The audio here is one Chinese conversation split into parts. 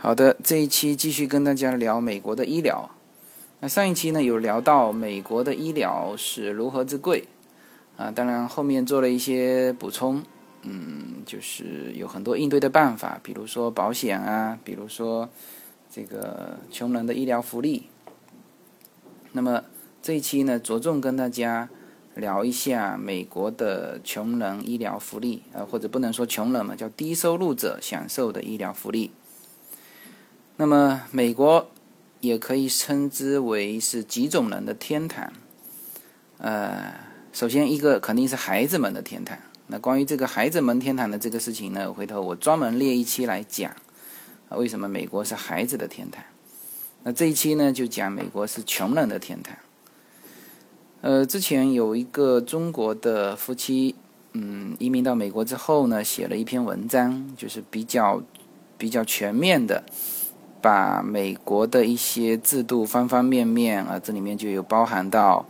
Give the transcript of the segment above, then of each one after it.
好的，这一期继续跟大家聊美国的医疗。那上一期呢有聊到美国的医疗是如何之贵啊，当然后面做了一些补充，嗯，就是有很多应对的办法，比如说保险啊，比如说这个穷人的医疗福利。那么这一期呢着重跟大家聊一下美国的穷人医疗福利啊，或者不能说穷人嘛，叫低收入者享受的医疗福利。那么，美国也可以称之为是几种人的天堂。呃，首先一个肯定是孩子们的天堂。那关于这个孩子们天堂的这个事情呢，回头我专门列一期来讲，为什么美国是孩子的天堂。那这一期呢，就讲美国是穷人的天堂。呃，之前有一个中国的夫妻，嗯，移民到美国之后呢，写了一篇文章，就是比较比较全面的。把美国的一些制度方方面面啊，这里面就有包含到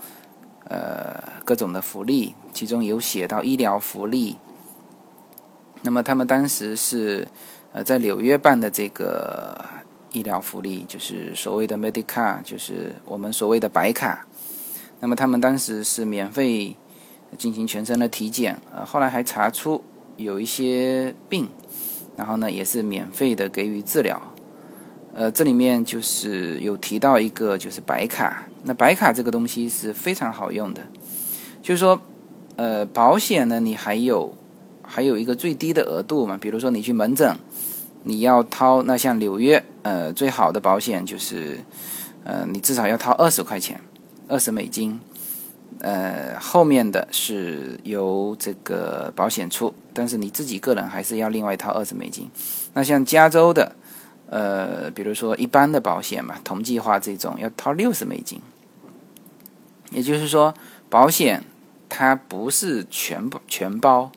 呃各种的福利，其中有写到医疗福利。那么他们当时是呃在纽约办的这个医疗福利，就是所谓的 Medicare，就是我们所谓的白卡。那么他们当时是免费进行全身的体检，呃后来还查出有一些病，然后呢也是免费的给予治疗。呃，这里面就是有提到一个，就是白卡。那白卡这个东西是非常好用的，就是说，呃，保险呢，你还有还有一个最低的额度嘛。比如说你去门诊，你要掏，那像纽约，呃，最好的保险就是，呃，你至少要掏二十块钱，二十美金。呃，后面的是由这个保险出，但是你自己个人还是要另外掏二十美金。那像加州的。呃，比如说一般的保险嘛，同计划这种要掏六十美金，也就是说，保险它不是全全包，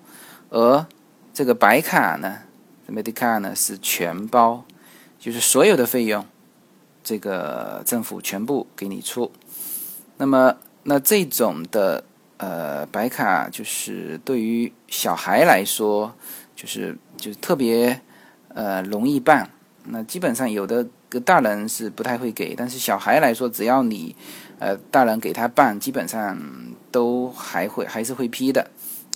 而这个白卡呢，Medicare 呢是全包，就是所有的费用，这个政府全部给你出。那么，那这种的呃白卡，就是对于小孩来说，就是就是特别呃容易办。那基本上有的个大人是不太会给，但是小孩来说，只要你，呃，大人给他办，基本上都还会还是会批的，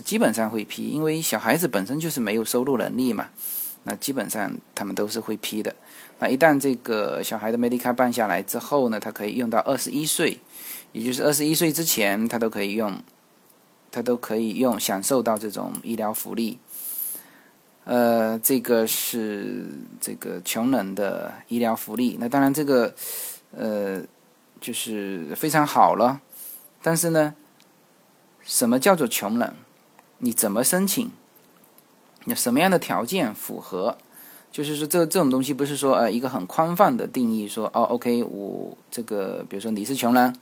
基本上会批，因为小孩子本身就是没有收入能力嘛，那基本上他们都是会批的。那一旦这个小孩的 Medicare 办下来之后呢，他可以用到二十一岁，也就是二十一岁之前，他都可以用，他都可以用享受到这种医疗福利。呃，这个是这个穷人的医疗福利。那当然，这个呃就是非常好了。但是呢，什么叫做穷人？你怎么申请？有什么样的条件符合？就是说，这这种东西不是说呃一个很宽泛的定义，说哦，OK，我这个比如说你是穷人，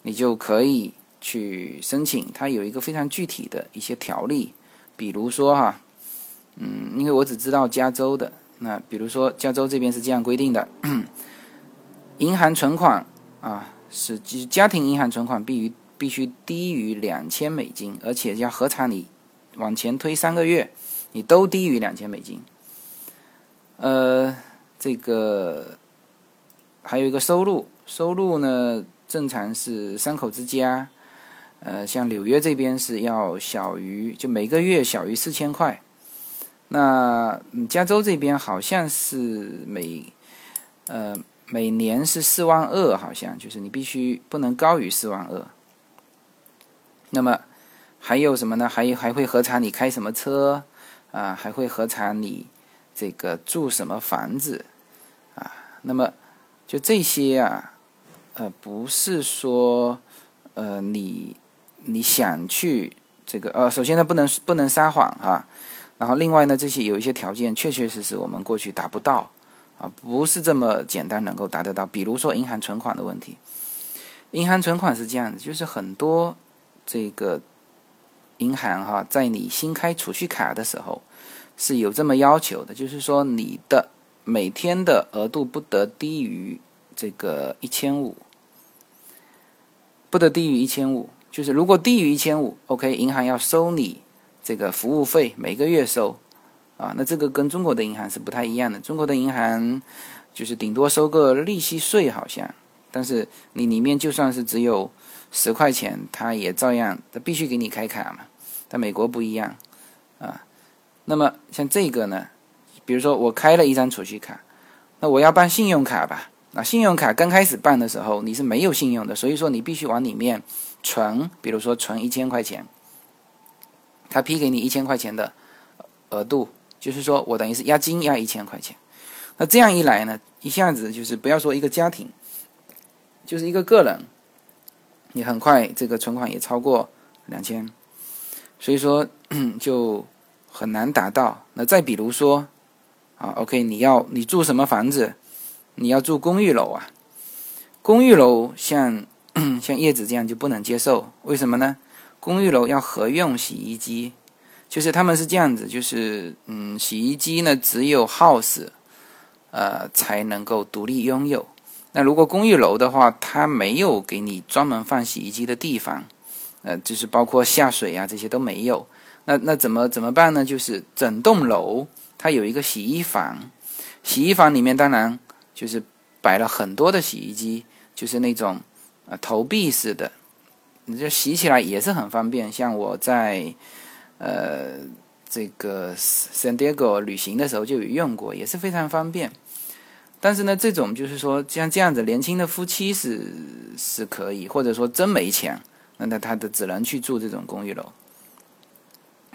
你就可以去申请。它有一个非常具体的一些条例，比如说哈。嗯，因为我只知道加州的，那比如说加州这边是这样规定的：银行存款啊，是家庭银行存款必须必须低于两千美金，而且要核查你往前推三个月，你都低于两千美金。呃，这个还有一个收入，收入呢正常是三口之家，呃，像纽约这边是要小于就每个月小于四千块。那加州这边好像是每呃每年是四万二，好像就是你必须不能高于四万二。那么还有什么呢？还还会核查你开什么车啊？还会核查你这个住什么房子啊？那么就这些啊，呃，不是说呃你你想去这个呃，首先呢不能不能撒谎哈。然后另外呢，这些有一些条件确确实实我们过去达不到，啊，不是这么简单能够达得到。比如说银行存款的问题，银行存款是这样子，就是很多这个银行哈，在你新开储蓄卡的时候是有这么要求的，就是说你的每天的额度不得低于这个一千五，不得低于一千五，就是如果低于一千五，OK，银行要收你。这个服务费每个月收，啊，那这个跟中国的银行是不太一样的。中国的银行就是顶多收个利息税，好像，但是你里面就算是只有十块钱，它也照样，它必须给你开卡嘛。但美国不一样啊。那么像这个呢，比如说我开了一张储蓄卡，那我要办信用卡吧？那信用卡刚开始办的时候你是没有信用的，所以说你必须往里面存，比如说存一千块钱，他批给你一千块钱的额度，就是说我等于是押金押一千块钱。那这样一来呢，一下子就是不要说一个家庭，就是一个个人，你很快这个存款也超过两千，所以说就。很难达到。那再比如说，啊，OK，你要你住什么房子？你要住公寓楼啊？公寓楼像 像叶子这样就不能接受，为什么呢？公寓楼要合用洗衣机，就是他们是这样子，就是嗯，洗衣机呢只有 house，呃，才能够独立拥有。那如果公寓楼的话，它没有给你专门放洗衣机的地方，呃，就是包括下水啊这些都没有。那那怎么怎么办呢？就是整栋楼它有一个洗衣房，洗衣房里面当然就是摆了很多的洗衣机，就是那种呃投币式的，你就洗起来也是很方便。像我在呃这个 San Diego 旅行的时候就有用过，也是非常方便。但是呢，这种就是说像这样子年轻的夫妻是是可以，或者说真没钱，那那他的只能去住这种公寓楼。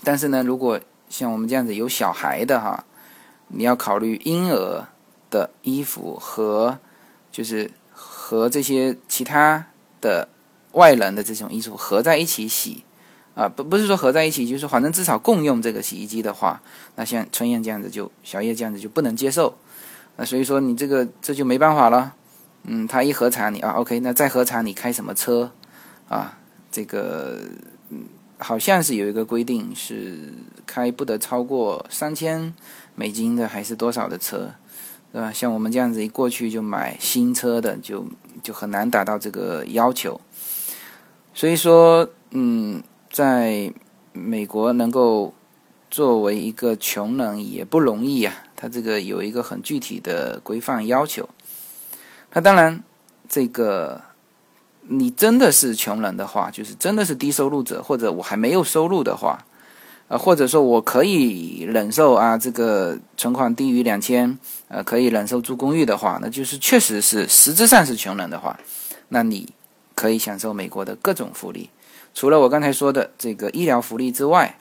但是呢，如果像我们这样子有小孩的哈，你要考虑婴儿的衣服和就是和这些其他的外人的这种衣服合在一起洗啊，不不是说合在一起，就是反正至少共用这个洗衣机的话，那像春燕这样子就小叶这样子就不能接受，那所以说你这个这就没办法了，嗯，他一核查你啊，OK，那再核查你开什么车啊，这个嗯。好像是有一个规定，是开不得超过三千美金的，还是多少的车，对吧？像我们这样子一过去就买新车的，就就很难达到这个要求。所以说，嗯，在美国能够作为一个穷人也不容易啊。他这个有一个很具体的规范要求。那当然，这个。你真的是穷人的话，就是真的是低收入者，或者我还没有收入的话，呃，或者说我可以忍受啊，这个存款低于两千，呃，可以忍受住公寓的话，那就是确实是实质上是穷人的话，那你可以享受美国的各种福利。除了我刚才说的这个医疗福利之外，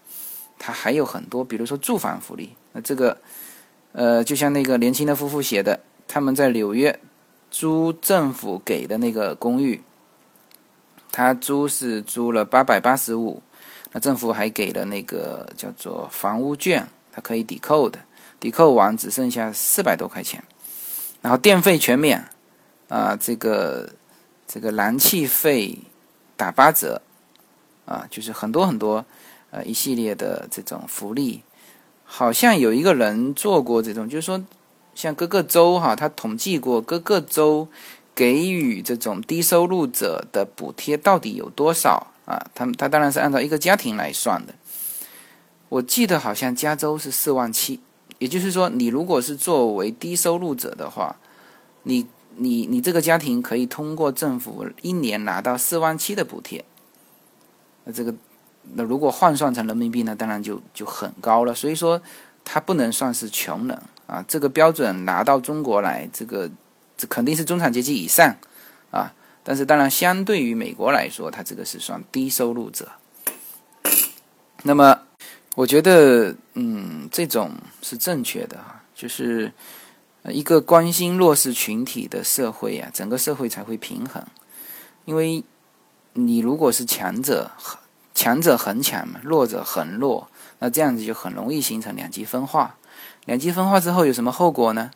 它还有很多，比如说住房福利。那这个，呃，就像那个年轻的夫妇写的，他们在纽约租政府给的那个公寓。他租是租了八百八十五，那政府还给了那个叫做房屋券，它可以抵扣的，抵扣完只剩下四百多块钱，然后电费全免，啊，这个这个燃气费打八折，啊，就是很多很多呃一系列的这种福利，好像有一个人做过这种，就是说像各个州哈，他统计过各个州。给予这种低收入者的补贴到底有多少啊？他他当然是按照一个家庭来算的。我记得好像加州是四万七，也就是说，你如果是作为低收入者的话，你你你这个家庭可以通过政府一年拿到四万七的补贴。那这个那如果换算成人民币呢，当然就就很高了。所以说，他不能算是穷人啊。这个标准拿到中国来，这个。这肯定是中产阶级以上，啊，但是当然，相对于美国来说，它这个是算低收入者。那么，我觉得，嗯，这种是正确的哈，就是一个关心弱势群体的社会啊，整个社会才会平衡。因为你如果是强者，强者恒强嘛，弱者恒弱，那这样子就很容易形成两极分化。两极分化之后有什么后果呢？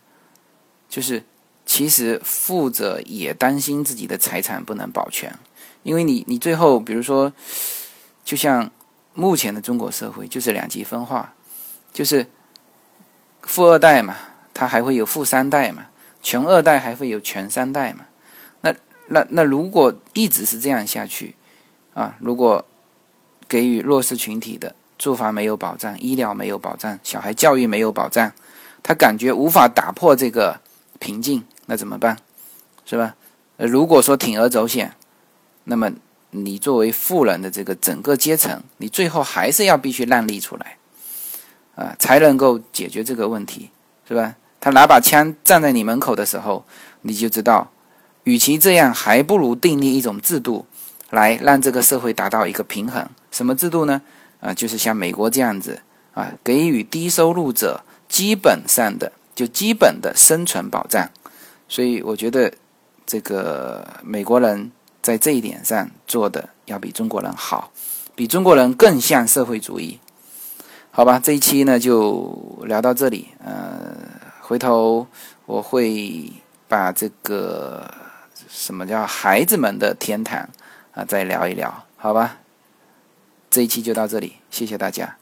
就是。其实富者也担心自己的财产不能保全，因为你你最后比如说，就像目前的中国社会就是两极分化，就是富二代嘛，他还会有富三代嘛，穷二代还会有穷三代嘛。那那那如果一直是这样下去，啊，如果给予弱势群体的住房没有保障，医疗没有保障，小孩教育没有保障，他感觉无法打破这个瓶颈，那怎么办？是吧？如果说铤而走险，那么你作为富人的这个整个阶层，你最后还是要必须让利出来，啊，才能够解决这个问题，是吧？他拿把枪站在你门口的时候，你就知道，与其这样，还不如订立一种制度，来让这个社会达到一个平衡。什么制度呢？啊，就是像美国这样子啊，给予低收入者基本上的就基本的生存保障。所以我觉得，这个美国人在这一点上做的要比中国人好，比中国人更像社会主义。好吧，这一期呢就聊到这里，呃。回头我会把这个什么叫孩子们的天堂啊，再聊一聊，好吧？这一期就到这里，谢谢大家。